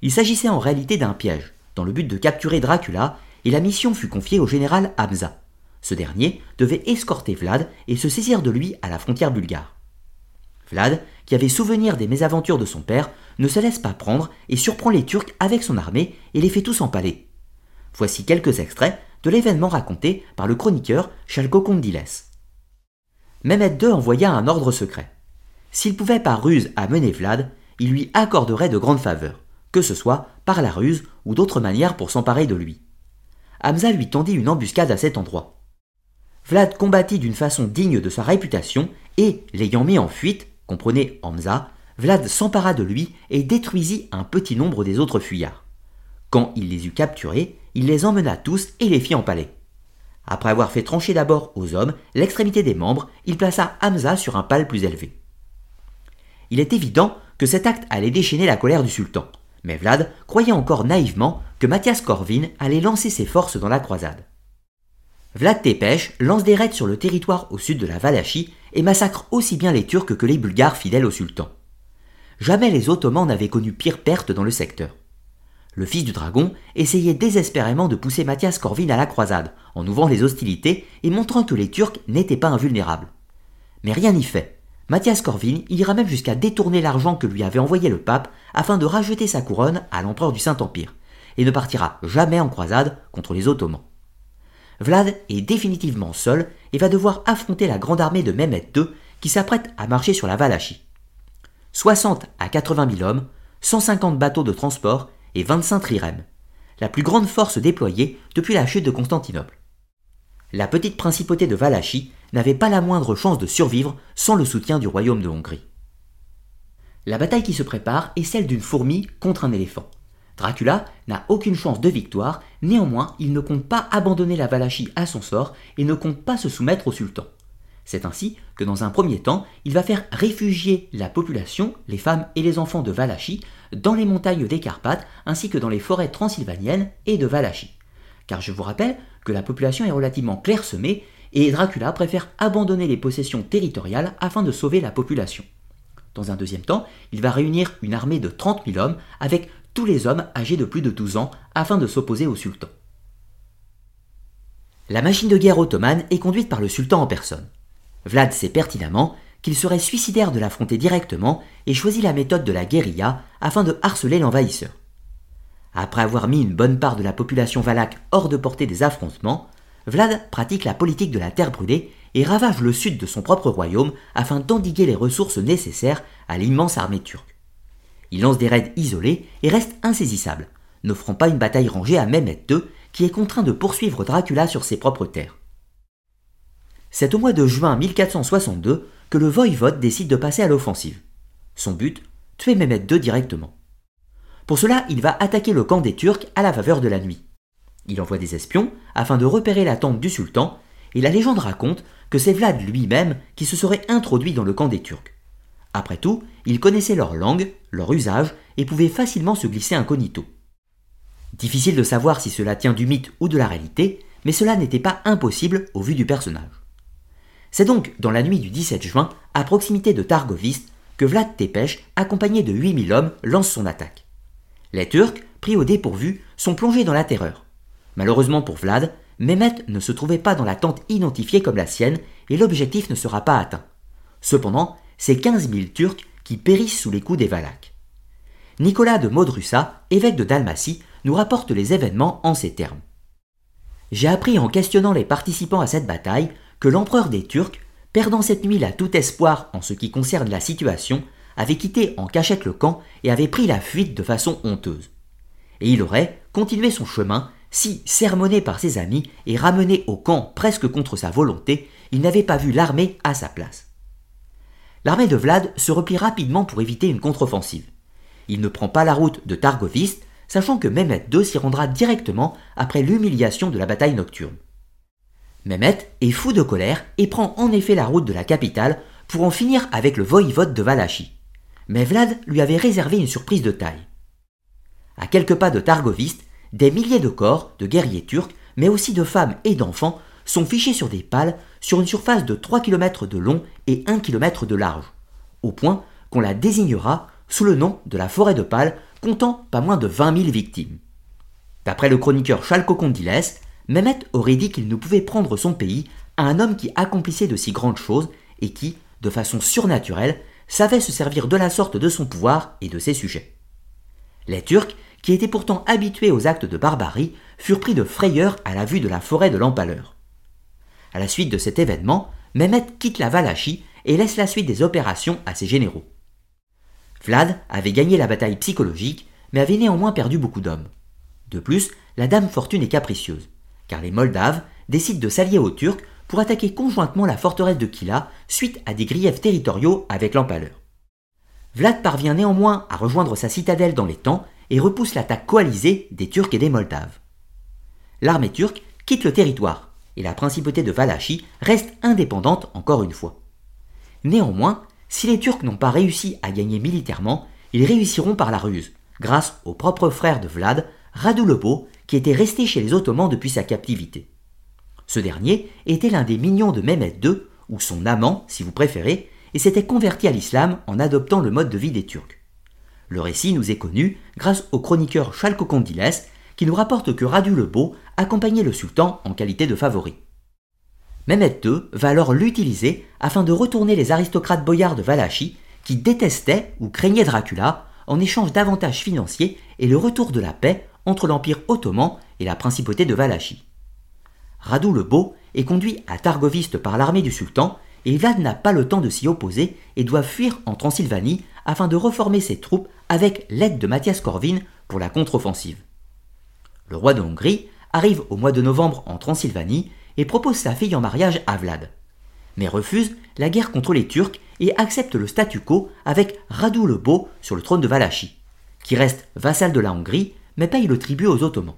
Il s'agissait en réalité d'un piège, dans le but de capturer Dracula, et la mission fut confiée au général Hamza. Ce dernier devait escorter Vlad et se saisir de lui à la frontière bulgare. Vlad, qui avait souvenir des mésaventures de son père, ne se laisse pas prendre et surprend les Turcs avec son armée et les fait tous empaler. Voici quelques extraits de l'événement raconté par le chroniqueur Chalko Kondiles. Mehmed II envoya un ordre secret. S'il pouvait par ruse amener Vlad, il lui accorderait de grandes faveurs, que ce soit par la ruse ou d'autres manières pour s'emparer de lui. Hamza lui tendit une embuscade à cet endroit. Vlad combattit d'une façon digne de sa réputation et, l'ayant mis en fuite, comprenez Hamza, Vlad s'empara de lui et détruisit un petit nombre des autres fuyards. Quand il les eut capturés, il les emmena tous et les fit empaler. Après avoir fait trancher d'abord aux hommes l'extrémité des membres, il plaça Hamza sur un pal plus élevé. Il est évident que cet acte allait déchaîner la colère du sultan, mais Vlad croyait encore naïvement que Mathias Corvin allait lancer ses forces dans la croisade. Vlad Tepes lance des raids sur le territoire au sud de la Valachie et massacre aussi bien les Turcs que les Bulgares fidèles au sultan. Jamais les Ottomans n'avaient connu pire perte dans le secteur le fils du dragon, essayait désespérément de pousser Mathias Corvin à la croisade, en ouvrant les hostilités et montrant que les Turcs n'étaient pas invulnérables. Mais rien n'y fait. Mathias Corvin ira même jusqu'à détourner l'argent que lui avait envoyé le pape afin de rajouter sa couronne à l'empereur du Saint-Empire, et ne partira jamais en croisade contre les Ottomans. Vlad est définitivement seul et va devoir affronter la grande armée de Mehmet II qui s'apprête à marcher sur la Valachie. 60 à 80 000 hommes, 150 bateaux de transport et 25 trirèmes. la plus grande force déployée depuis la chute de Constantinople. La petite principauté de Valachie n'avait pas la moindre chance de survivre sans le soutien du royaume de Hongrie. La bataille qui se prépare est celle d'une fourmi contre un éléphant. Dracula n'a aucune chance de victoire, néanmoins il ne compte pas abandonner la Valachie à son sort et ne compte pas se soumettre au sultan. C'est ainsi que dans un premier temps, il va faire réfugier la population, les femmes et les enfants de Valachie, dans les montagnes des Carpates ainsi que dans les forêts transylvaniennes et de Valachie. Car je vous rappelle que la population est relativement clairsemée et Dracula préfère abandonner les possessions territoriales afin de sauver la population. Dans un deuxième temps, il va réunir une armée de 30 000 hommes avec les hommes âgés de plus de 12 ans afin de s'opposer au sultan. La machine de guerre ottomane est conduite par le sultan en personne. Vlad sait pertinemment qu'il serait suicidaire de l'affronter directement et choisit la méthode de la guérilla afin de harceler l'envahisseur. Après avoir mis une bonne part de la population valaque hors de portée des affrontements, Vlad pratique la politique de la terre brûlée et ravage le sud de son propre royaume afin d'endiguer les ressources nécessaires à l'immense armée turque. Il lance des raids isolés et reste insaisissable, n'offrant pas une bataille rangée à Mehmet II, qui est contraint de poursuivre Dracula sur ses propres terres. C'est au mois de juin 1462 que le voïvode décide de passer à l'offensive. Son but Tuer Mehmet II directement. Pour cela, il va attaquer le camp des Turcs à la faveur de la nuit. Il envoie des espions afin de repérer la tente du sultan, et la légende raconte que c'est Vlad lui-même qui se serait introduit dans le camp des Turcs. Après tout, il connaissait leur langue, leur usage, et pouvait facilement se glisser incognito. Difficile de savoir si cela tient du mythe ou de la réalité, mais cela n'était pas impossible au vu du personnage. C'est donc dans la nuit du 17 juin, à proximité de Targovist, que Vlad Tepes, accompagné de 8000 hommes, lance son attaque. Les Turcs, pris au dépourvu, sont plongés dans la terreur. Malheureusement pour Vlad, Mehmet ne se trouvait pas dans la tente identifiée comme la sienne et l'objectif ne sera pas atteint. Cependant, c'est 15 000 Turcs qui périssent sous les coups des Valaques. Nicolas de Modrussa, évêque de Dalmatie, nous rapporte les événements en ces termes. J'ai appris en questionnant les participants à cette bataille que l'empereur des Turcs, perdant cette nuit là tout espoir en ce qui concerne la situation, avait quitté en cachette le camp et avait pris la fuite de façon honteuse. Et il aurait continué son chemin si, sermonné par ses amis et ramené au camp presque contre sa volonté, il n'avait pas vu l'armée à sa place. L'armée de Vlad se replie rapidement pour éviter une contre-offensive. Il ne prend pas la route de Targovist, sachant que Mehmet II s'y rendra directement après l'humiliation de la bataille nocturne. Mehmet est fou de colère et prend en effet la route de la capitale pour en finir avec le voïvode de Valachie. Mais Vlad lui avait réservé une surprise de taille. À quelques pas de Targovist, des milliers de corps, de guerriers turcs, mais aussi de femmes et d'enfants, sont fichés sur des pales sur une surface de 3 km de long et 1 km de large, au point qu'on la désignera sous le nom de la forêt de pales, comptant pas moins de 20 000 victimes. D'après le chroniqueur Chalco Condiles, Mehmet aurait dit qu'il ne pouvait prendre son pays à un homme qui accomplissait de si grandes choses et qui, de façon surnaturelle, savait se servir de la sorte de son pouvoir et de ses sujets. Les Turcs qui étaient pourtant habitués aux actes de barbarie, furent pris de frayeur à la vue de la forêt de l'Empaleur. À la suite de cet événement, Mehmet quitte la Valachie et laisse la suite des opérations à ses généraux. Vlad avait gagné la bataille psychologique, mais avait néanmoins perdu beaucoup d'hommes. De plus, la dame fortune est capricieuse, car les Moldaves décident de s'allier aux Turcs pour attaquer conjointement la forteresse de Kila suite à des griefs territoriaux avec l'Empaleur. Vlad parvient néanmoins à rejoindre sa citadelle dans les temps et repousse l'attaque coalisée des Turcs et des Moldaves. L'armée turque quitte le territoire et la principauté de Valachie reste indépendante encore une fois. Néanmoins, si les Turcs n'ont pas réussi à gagner militairement, ils réussiront par la ruse, grâce au propre frère de Vlad, Radu le Beau, qui était resté chez les Ottomans depuis sa captivité. Ce dernier était l'un des mignons de Mehmet II, ou son amant si vous préférez, et s'était converti à l'islam en adoptant le mode de vie des Turcs. Le récit nous est connu grâce au chroniqueur Chalco Condiles qui nous rapporte que Radu le Beau accompagnait le sultan en qualité de favori. Mehmet II va alors l'utiliser afin de retourner les aristocrates boyards de Valachie qui détestaient ou craignaient Dracula en échange d'avantages financiers et le retour de la paix entre l'Empire ottoman et la principauté de Valachie. Radu le Beau est conduit à Targoviste par l'armée du sultan et Vlad n'a pas le temps de s'y opposer et doit fuir en Transylvanie afin de reformer ses troupes avec l'aide de Mathias Corvin pour la contre-offensive. Le roi de Hongrie, arrive au mois de novembre en Transylvanie et propose sa fille en mariage à Vlad. Mais refuse la guerre contre les Turcs et accepte le statu quo avec Radu le Beau sur le trône de Valachie, qui reste vassal de la Hongrie mais paye le tribut aux Ottomans.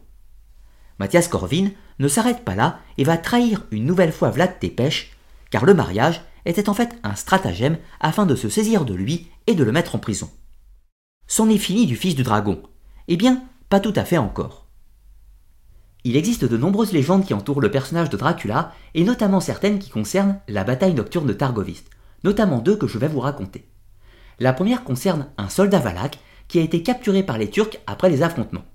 Mathias Corvin ne s'arrête pas là et va trahir une nouvelle fois Vlad Tepes, car le mariage était en fait un stratagème afin de se saisir de lui et de le mettre en prison. C'en est fini du fils du dragon Eh bien, pas tout à fait encore. Il existe de nombreuses légendes qui entourent le personnage de Dracula, et notamment certaines qui concernent la bataille nocturne de Targovist, notamment deux que je vais vous raconter. La première concerne un soldat valaque qui a été capturé par les Turcs après les affrontements.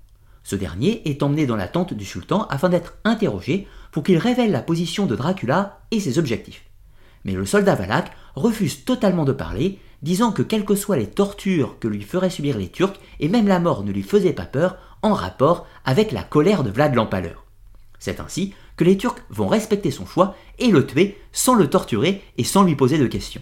Ce dernier est emmené dans la tente du sultan afin d'être interrogé pour qu'il révèle la position de Dracula et ses objectifs. Mais le soldat valaque refuse totalement de parler, disant que quelles que soient les tortures que lui feraient subir les Turcs, et même la mort ne lui faisait pas peur, en rapport avec la colère de Vlad l'Empaleur. C'est ainsi que les Turcs vont respecter son choix et le tuer sans le torturer et sans lui poser de questions.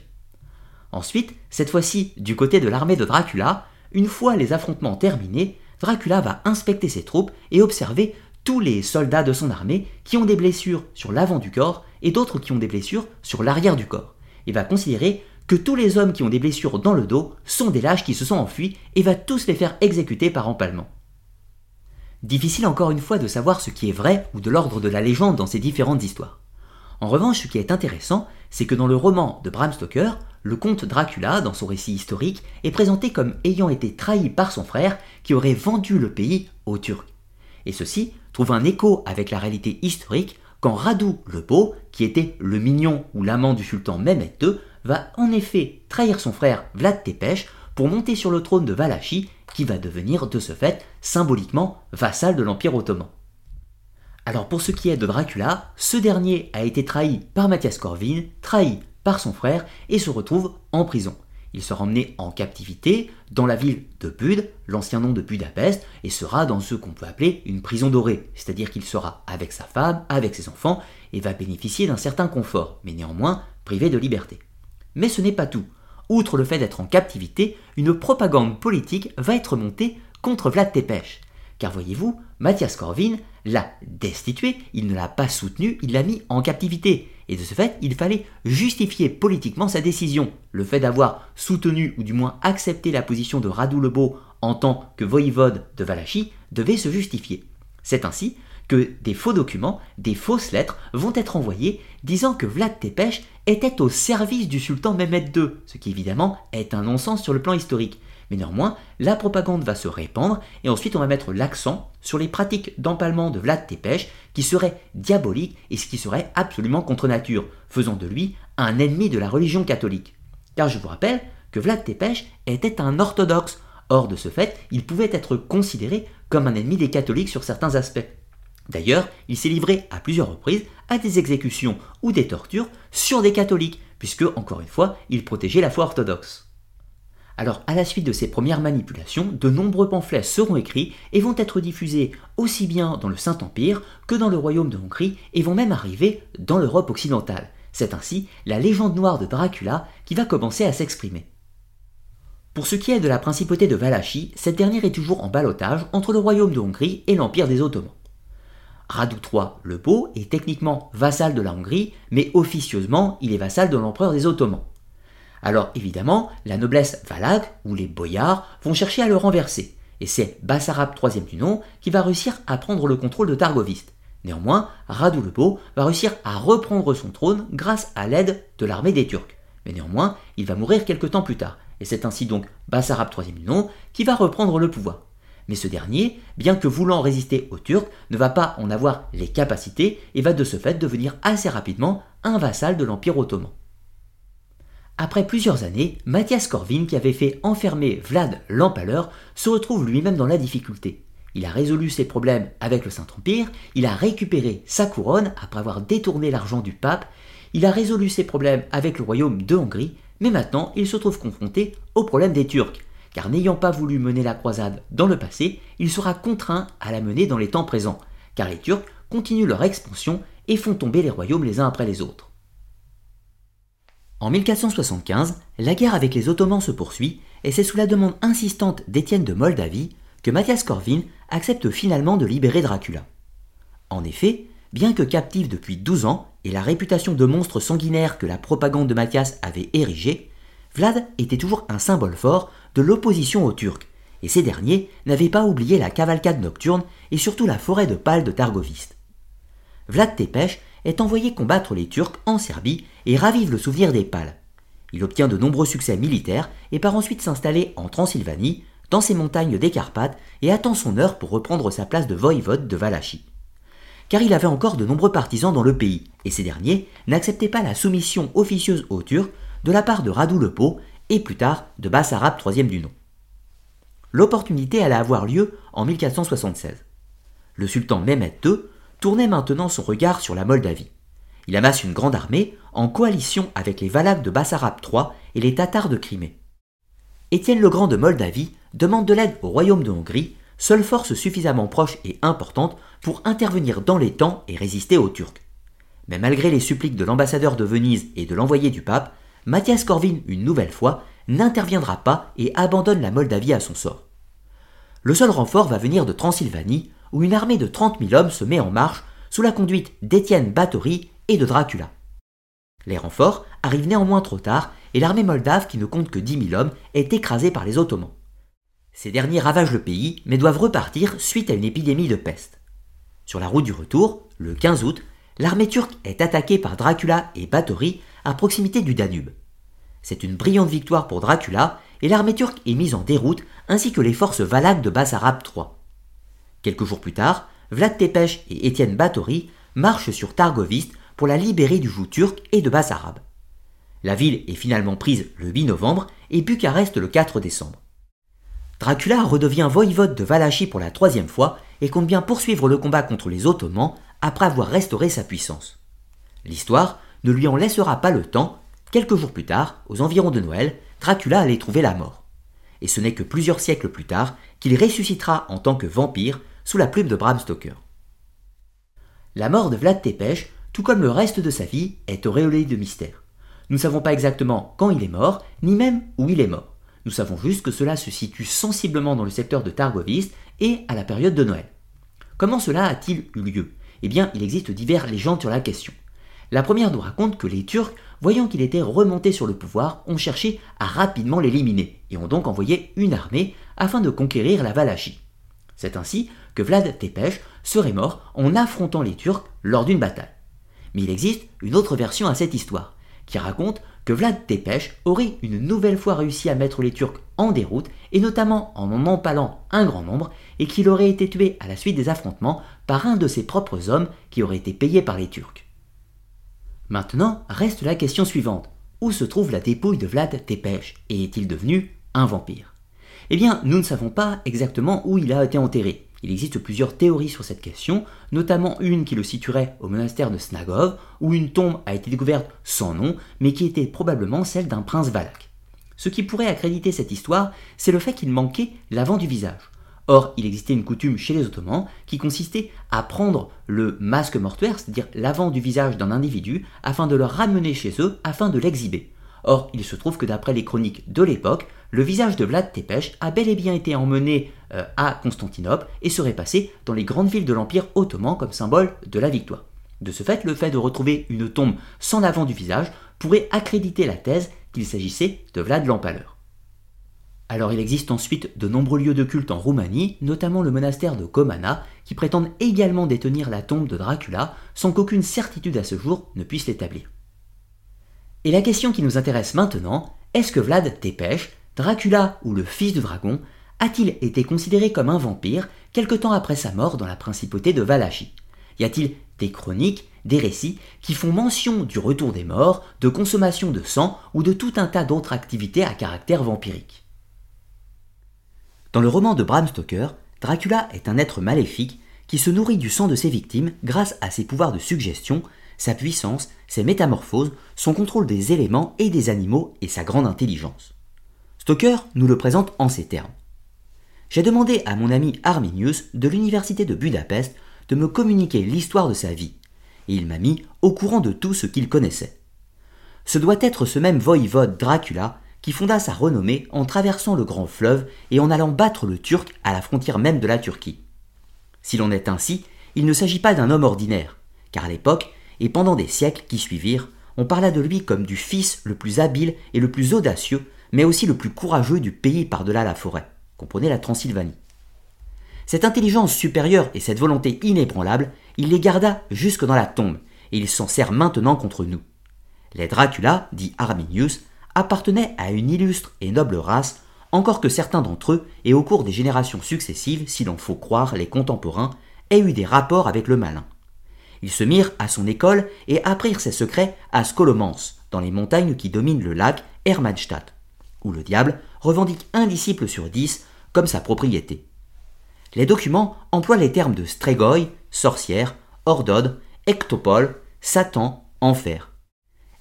Ensuite, cette fois-ci du côté de l'armée de Dracula, une fois les affrontements terminés, Dracula va inspecter ses troupes et observer tous les soldats de son armée qui ont des blessures sur l'avant du corps et d'autres qui ont des blessures sur l'arrière du corps. Il va considérer que tous les hommes qui ont des blessures dans le dos sont des lâches qui se sont enfuis et va tous les faire exécuter par empalement. Difficile encore une fois de savoir ce qui est vrai ou de l'ordre de la légende dans ces différentes histoires. En revanche, ce qui est intéressant, c'est que dans le roman de Bram Stoker, le comte Dracula, dans son récit historique, est présenté comme ayant été trahi par son frère qui aurait vendu le pays aux Turcs. Et ceci trouve un écho avec la réalité historique quand Radu le Beau, qui était le mignon ou l'amant du sultan Mehmed II, va en effet trahir son frère Vlad Tepes pour monter sur le trône de Valachie qui va devenir de ce fait symboliquement vassal de l'Empire ottoman. Alors pour ce qui est de Dracula, ce dernier a été trahi par Mathias Corvin, trahi par son frère et se retrouve en prison. Il sera emmené en captivité dans la ville de Bud, l'ancien nom de Budapest, et sera dans ce qu'on peut appeler une prison dorée, c'est-à-dire qu'il sera avec sa femme, avec ses enfants, et va bénéficier d'un certain confort, mais néanmoins privé de liberté. Mais ce n'est pas tout. Outre le fait d'être en captivité, une propagande politique va être montée contre Vlad Tepes. Car voyez-vous, Mathias Corvin l'a destitué, il ne l'a pas soutenu, il l'a mis en captivité. Et de ce fait, il fallait justifier politiquement sa décision. Le fait d'avoir soutenu ou du moins accepté la position de Radu le Beau en tant que voïvode de Valachie devait se justifier. C'est ainsi que des faux documents, des fausses lettres vont être envoyées disant que Vlad Tepes était au service du sultan Mehmed II, ce qui évidemment est un non-sens sur le plan historique. Mais néanmoins, la propagande va se répandre et ensuite on va mettre l'accent sur les pratiques d'empalement de Vlad Tepes qui seraient diaboliques et ce qui serait absolument contre nature, faisant de lui un ennemi de la religion catholique. Car je vous rappelle que Vlad Tepes était un orthodoxe. Or, de ce fait, il pouvait être considéré comme un ennemi des catholiques sur certains aspects. D'ailleurs, il s'est livré à plusieurs reprises à des exécutions ou des tortures sur des catholiques, puisque, encore une fois, il protégeait la foi orthodoxe. Alors, à la suite de ces premières manipulations, de nombreux pamphlets seront écrits et vont être diffusés aussi bien dans le Saint-Empire que dans le royaume de Hongrie et vont même arriver dans l'Europe occidentale. C'est ainsi la légende noire de Dracula qui va commencer à s'exprimer. Pour ce qui est de la principauté de Valachie, cette dernière est toujours en balotage entre le royaume de Hongrie et l'empire des Ottomans. Radu III le Beau est techniquement vassal de la Hongrie, mais officieusement il est vassal de l'empereur des Ottomans. Alors évidemment, la noblesse valaque ou les boyards vont chercher à le renverser, et c'est Bassarab III du nom qui va réussir à prendre le contrôle de Targoviste. Néanmoins, Radu le Beau va réussir à reprendre son trône grâce à l'aide de l'armée des Turcs. Mais néanmoins, il va mourir quelque temps plus tard, et c'est ainsi donc Bassarab III du nom qui va reprendre le pouvoir. Mais ce dernier, bien que voulant résister aux Turcs, ne va pas en avoir les capacités et va de ce fait devenir assez rapidement un vassal de l'Empire ottoman. Après plusieurs années, Mathias Corvin, qui avait fait enfermer Vlad l'Empaleur, se retrouve lui-même dans la difficulté. Il a résolu ses problèmes avec le Saint-Empire, il a récupéré sa couronne après avoir détourné l'argent du pape, il a résolu ses problèmes avec le royaume de Hongrie, mais maintenant il se trouve confronté au problème des Turcs car n'ayant pas voulu mener la croisade dans le passé, il sera contraint à la mener dans les temps présents, car les Turcs continuent leur expansion et font tomber les royaumes les uns après les autres. En 1475, la guerre avec les Ottomans se poursuit, et c'est sous la demande insistante d'Étienne de Moldavie que Mathias Corvin accepte finalement de libérer Dracula. En effet, bien que captif depuis 12 ans et la réputation de monstre sanguinaire que la propagande de Mathias avait érigée, Vlad était toujours un symbole fort de l'opposition aux Turcs, et ces derniers n'avaient pas oublié la cavalcade nocturne et surtout la forêt de pales de Targoviste. Vlad Tepes est envoyé combattre les Turcs en Serbie et ravive le souvenir des pales. Il obtient de nombreux succès militaires et part ensuite s'installer en Transylvanie, dans ces montagnes des Carpates, et attend son heure pour reprendre sa place de voïvode de Valachie. Car il avait encore de nombreux partisans dans le pays, et ces derniers n'acceptaient pas la soumission officieuse aux Turcs de la part de Radu le et plus tard de Bassarab III du nom. L'opportunité allait avoir lieu en 1476. Le sultan Mehmed II tournait maintenant son regard sur la Moldavie. Il amasse une grande armée en coalition avec les Valaques de Bassarab III et les Tatars de Crimée. Étienne le Grand de Moldavie demande de l'aide au royaume de Hongrie, seule force suffisamment proche et importante pour intervenir dans les temps et résister aux Turcs. Mais malgré les suppliques de l'ambassadeur de Venise et de l'envoyé du pape, Mathias Corvin, une nouvelle fois, n'interviendra pas et abandonne la Moldavie à son sort. Le seul renfort va venir de Transylvanie, où une armée de 30 000 hommes se met en marche sous la conduite d'Étienne Báthory et de Dracula. Les renforts arrivent néanmoins trop tard et l'armée moldave, qui ne compte que 10 000 hommes, est écrasée par les Ottomans. Ces derniers ravagent le pays, mais doivent repartir suite à une épidémie de peste. Sur la route du retour, le 15 août, l'armée turque est attaquée par Dracula et Báthory à proximité du Danube. C'est une brillante victoire pour Dracula et l'armée turque est mise en déroute ainsi que les forces valaques de Bassarab III. Quelques jours plus tard, Vlad Tepes et Étienne Báthory marchent sur Targoviste pour la libérer du joug turc et de Bassarab. La ville est finalement prise le 8 novembre et Bucarest le 4 décembre. Dracula redevient voïvode de Valachie pour la troisième fois et compte bien poursuivre le combat contre les Ottomans après avoir restauré sa puissance. L'histoire ne lui en laissera pas le temps, quelques jours plus tard, aux environs de Noël, Dracula allait trouver la mort. Et ce n'est que plusieurs siècles plus tard qu'il ressuscitera en tant que vampire sous la plume de Bram Stoker. La mort de Vlad Tepes, tout comme le reste de sa vie, est auréolée de mystère. Nous ne savons pas exactement quand il est mort, ni même où il est mort. Nous savons juste que cela se situe sensiblement dans le secteur de Targoviste et à la période de Noël. Comment cela a-t-il eu lieu? Eh bien, il existe diverses légendes sur la question. La première nous raconte que les Turcs, voyant qu'il était remonté sur le pouvoir, ont cherché à rapidement l'éliminer et ont donc envoyé une armée afin de conquérir la Valachie. C'est ainsi que Vlad Tepes serait mort en affrontant les Turcs lors d'une bataille. Mais il existe une autre version à cette histoire, qui raconte que Vlad Tepes aurait une nouvelle fois réussi à mettre les Turcs en déroute, et notamment en en empalant un grand nombre, et qu'il aurait été tué à la suite des affrontements par un de ses propres hommes qui aurait été payé par les Turcs. Maintenant, reste la question suivante. Où se trouve la dépouille de Vlad Tepes et est-il devenu un vampire? Eh bien, nous ne savons pas exactement où il a été enterré. Il existe plusieurs théories sur cette question, notamment une qui le situerait au monastère de Snagov, où une tombe a été découverte sans nom, mais qui était probablement celle d'un prince valak. Ce qui pourrait accréditer cette histoire, c'est le fait qu'il manquait l'avant du visage. Or, il existait une coutume chez les Ottomans qui consistait à prendre le masque mortuaire, c'est-à-dire l'avant du visage d'un individu, afin de le ramener chez eux, afin de l'exhiber. Or, il se trouve que d'après les chroniques de l'époque, le visage de Vlad Tepes a bel et bien été emmené euh, à Constantinople et serait passé dans les grandes villes de l'Empire ottoman comme symbole de la victoire. De ce fait, le fait de retrouver une tombe sans l'avant du visage pourrait accréditer la thèse qu'il s'agissait de Vlad l'Empaleur. Alors il existe ensuite de nombreux lieux de culte en Roumanie, notamment le monastère de Comana, qui prétendent également détenir la tombe de Dracula, sans qu'aucune certitude à ce jour ne puisse l'établir. Et la question qui nous intéresse maintenant, est-ce que Vlad Tepes, Dracula ou le fils du dragon, a-t-il été considéré comme un vampire quelque temps après sa mort dans la principauté de Valachie? Y a-t-il des chroniques, des récits qui font mention du retour des morts, de consommation de sang ou de tout un tas d'autres activités à caractère vampirique? Dans le roman de Bram Stoker, Dracula est un être maléfique qui se nourrit du sang de ses victimes grâce à ses pouvoirs de suggestion, sa puissance, ses métamorphoses, son contrôle des éléments et des animaux et sa grande intelligence. Stoker nous le présente en ces termes. J'ai demandé à mon ami Arminius de l'université de Budapest de me communiquer l'histoire de sa vie, et il m'a mis au courant de tout ce qu'il connaissait. Ce doit être ce même voïvode Dracula qui fonda sa renommée en traversant le grand fleuve et en allant battre le Turc à la frontière même de la Turquie. Si l'on est ainsi, il ne s'agit pas d'un homme ordinaire, car à l'époque, et pendant des siècles qui suivirent, on parla de lui comme du fils le plus habile et le plus audacieux, mais aussi le plus courageux du pays par-delà la forêt, comprenez la Transylvanie. Cette intelligence supérieure et cette volonté inébranlable, il les garda jusque dans la tombe, et il s'en sert maintenant contre nous. Les Dracula, dit Arminius, appartenaient à une illustre et noble race, encore que certains d'entre eux, et au cours des générations successives, si l'on faut croire les contemporains, aient eu des rapports avec le malin. Ils se mirent à son école et apprirent ses secrets à Skolomance, dans les montagnes qui dominent le lac Hermannstadt, où le diable revendique un disciple sur dix comme sa propriété. Les documents emploient les termes de Strégoi, sorcière, Ordode, Ectopole, Satan, enfer.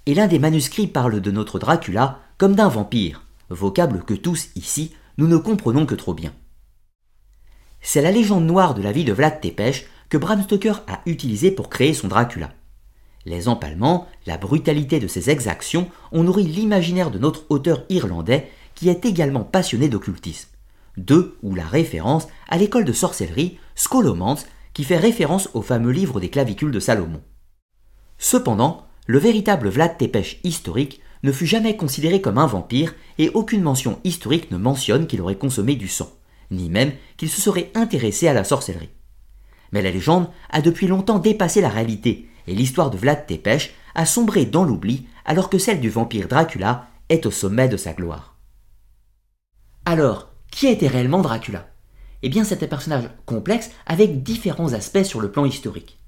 Et l'un des manuscrits parle de notre Dracula comme d'un vampire, vocable que tous ici nous ne comprenons que trop bien. C'est la légende noire de la vie de Vlad Tepes que Bram Stoker a utilisée pour créer son Dracula. Les empalements, la brutalité de ses exactions ont nourri l'imaginaire de notre auteur irlandais qui est également passionné d'occultisme. De ou la référence à l'école de sorcellerie Scholomance qui fait référence au fameux livre des clavicules de Salomon. Cependant, le véritable Vlad Tepes historique ne fut jamais considéré comme un vampire et aucune mention historique ne mentionne qu'il aurait consommé du sang, ni même qu'il se serait intéressé à la sorcellerie. Mais la légende a depuis longtemps dépassé la réalité et l'histoire de Vlad Tepes a sombré dans l'oubli alors que celle du vampire Dracula est au sommet de sa gloire. Alors, qui était réellement Dracula? Eh bien, c'était un personnage complexe avec différents aspects sur le plan historique.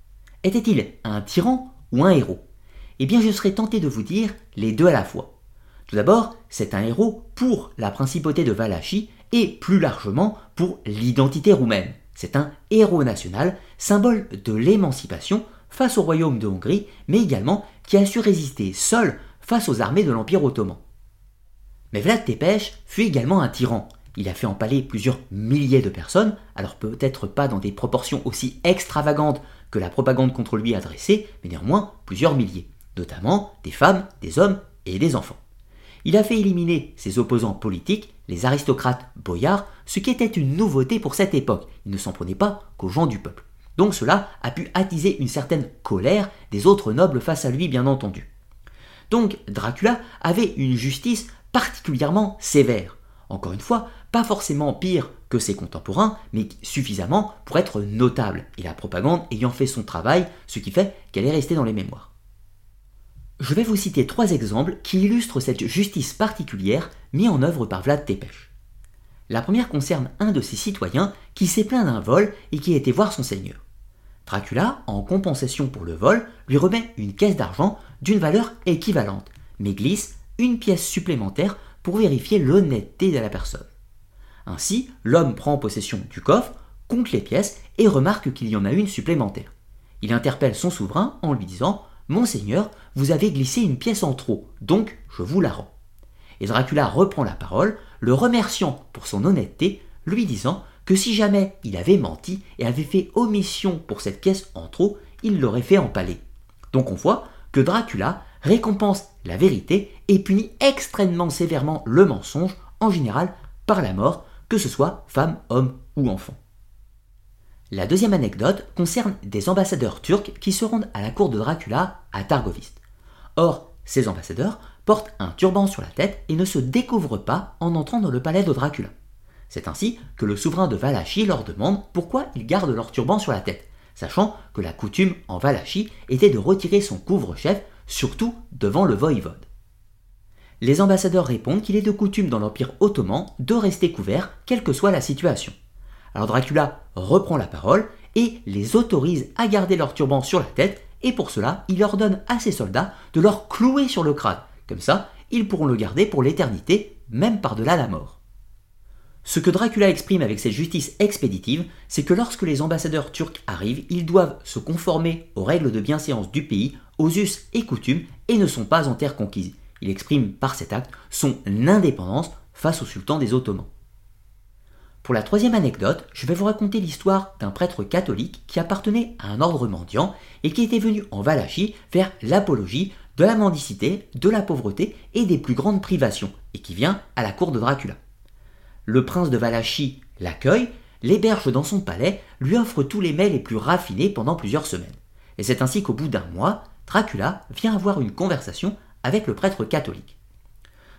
Était-il un tyran ou un héros? Eh bien, je serais tenté de vous dire les deux à la fois. Tout d'abord, c'est un héros pour la principauté de Valachie et plus largement pour l'identité roumaine. C'est un héros national, symbole de l'émancipation face au royaume de Hongrie, mais également qui a su résister seul face aux armées de l'Empire ottoman. Mais Vlad Tepes fut également un tyran. Il a fait empaler plusieurs milliers de personnes, alors peut-être pas dans des proportions aussi extravagantes que la propagande contre lui adressée, mais néanmoins plusieurs milliers, notamment des femmes, des hommes et des enfants. Il a fait éliminer ses opposants politiques, les aristocrates boyards, ce qui était une nouveauté pour cette époque. Il ne s'en prenait pas qu'aux gens du peuple. Donc cela a pu attiser une certaine colère des autres nobles face à lui, bien entendu. Donc Dracula avait une justice particulièrement sévère. Encore une fois, pas forcément pire que ses contemporains, mais suffisamment pour être notable, et la propagande ayant fait son travail, ce qui fait qu'elle est restée dans les mémoires. Je vais vous citer trois exemples qui illustrent cette justice particulière mise en œuvre par Vlad Tepes. La première concerne un de ses citoyens qui s'est plaint d'un vol et qui a été voir son seigneur. Dracula, en compensation pour le vol, lui remet une caisse d'argent d'une valeur équivalente, mais glisse une pièce supplémentaire pour vérifier l'honnêteté de la personne. Ainsi, l'homme prend possession du coffre, compte les pièces et remarque qu'il y en a une supplémentaire. Il interpelle son souverain en lui disant Monseigneur, vous avez glissé une pièce en trop, donc je vous la rends. Et Dracula reprend la parole, le remerciant pour son honnêteté, lui disant que si jamais il avait menti et avait fait omission pour cette pièce en trop, il l'aurait fait empaler. Donc on voit que Dracula récompense la vérité et punit extrêmement sévèrement le mensonge, en général par la mort, que ce soit femme, homme ou enfant. La deuxième anecdote concerne des ambassadeurs turcs qui se rendent à la cour de Dracula à Targoviste. Or, ces ambassadeurs portent un turban sur la tête et ne se découvrent pas en entrant dans le palais de Dracula. C'est ainsi que le souverain de Valachie leur demande pourquoi ils gardent leur turban sur la tête, sachant que la coutume en Valachie était de retirer son couvre-chef, surtout devant le voïvode. Les ambassadeurs répondent qu'il est de coutume dans l'Empire ottoman de rester couvert, quelle que soit la situation. Alors Dracula reprend la parole et les autorise à garder leur turban sur la tête, et pour cela, il ordonne à ses soldats de leur clouer sur le crâne. Comme ça, ils pourront le garder pour l'éternité, même par-delà la mort. Ce que Dracula exprime avec cette justice expéditive, c'est que lorsque les ambassadeurs turcs arrivent, ils doivent se conformer aux règles de bienséance du pays, aux us et coutumes, et ne sont pas en terre conquise. Il exprime par cet acte son indépendance face au sultan des Ottomans. Pour la troisième anecdote, je vais vous raconter l'histoire d'un prêtre catholique qui appartenait à un ordre mendiant et qui était venu en Valachie faire l'apologie de la mendicité, de la pauvreté et des plus grandes privations, et qui vient à la cour de Dracula. Le prince de Valachie l'accueille, l'héberge dans son palais, lui offre tous les mets les plus raffinés pendant plusieurs semaines. Et c'est ainsi qu'au bout d'un mois, Dracula vient avoir une conversation avec le prêtre catholique.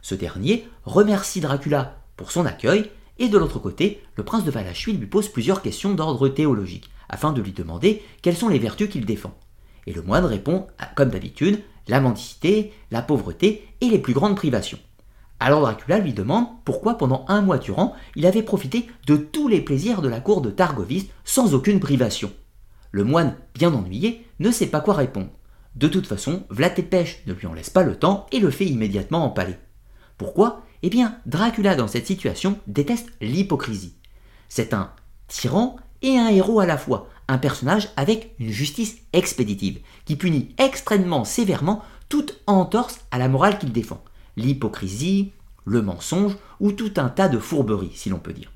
Ce dernier remercie Dracula pour son accueil, et de l'autre côté, le prince de Valachie lui pose plusieurs questions d'ordre théologique, afin de lui demander quelles sont les vertus qu'il défend. Et le moine répond, comme d'habitude, la mendicité, la pauvreté et les plus grandes privations. Alors Dracula lui demande pourquoi pendant un mois durant il avait profité de tous les plaisirs de la cour de Targovis sans aucune privation. Le moine, bien ennuyé, ne sait pas quoi répondre. De toute façon, Vlatépèche ne lui en laisse pas le temps et le fait immédiatement empaler. Pourquoi? Eh bien, Dracula dans cette situation déteste l'hypocrisie. C'est un tyran et un héros à la fois, un personnage avec une justice expéditive, qui punit extrêmement sévèrement toute entorse à la morale qu'il défend l'hypocrisie, le mensonge ou tout un tas de fourberies, si l'on peut dire.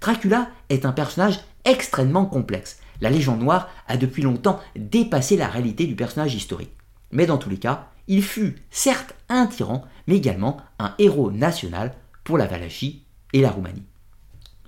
Dracula est un personnage extrêmement complexe. La légende noire a depuis longtemps dépassé la réalité du personnage historique. Mais dans tous les cas, il fut certes un tyran, mais également un héros national pour la Valachie et la Roumanie.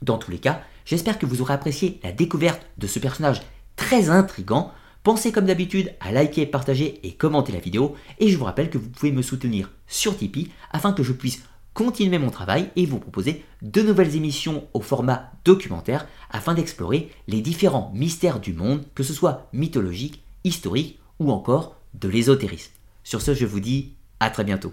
Dans tous les cas, j'espère que vous aurez apprécié la découverte de ce personnage très intrigant Pensez comme d'habitude à liker, partager et commenter la vidéo et je vous rappelle que vous pouvez me soutenir sur Tipeee afin que je puisse continuer mon travail et vous proposer de nouvelles émissions au format documentaire afin d'explorer les différents mystères du monde, que ce soit mythologique, historique ou encore de l'ésotérisme. Sur ce, je vous dis à très bientôt.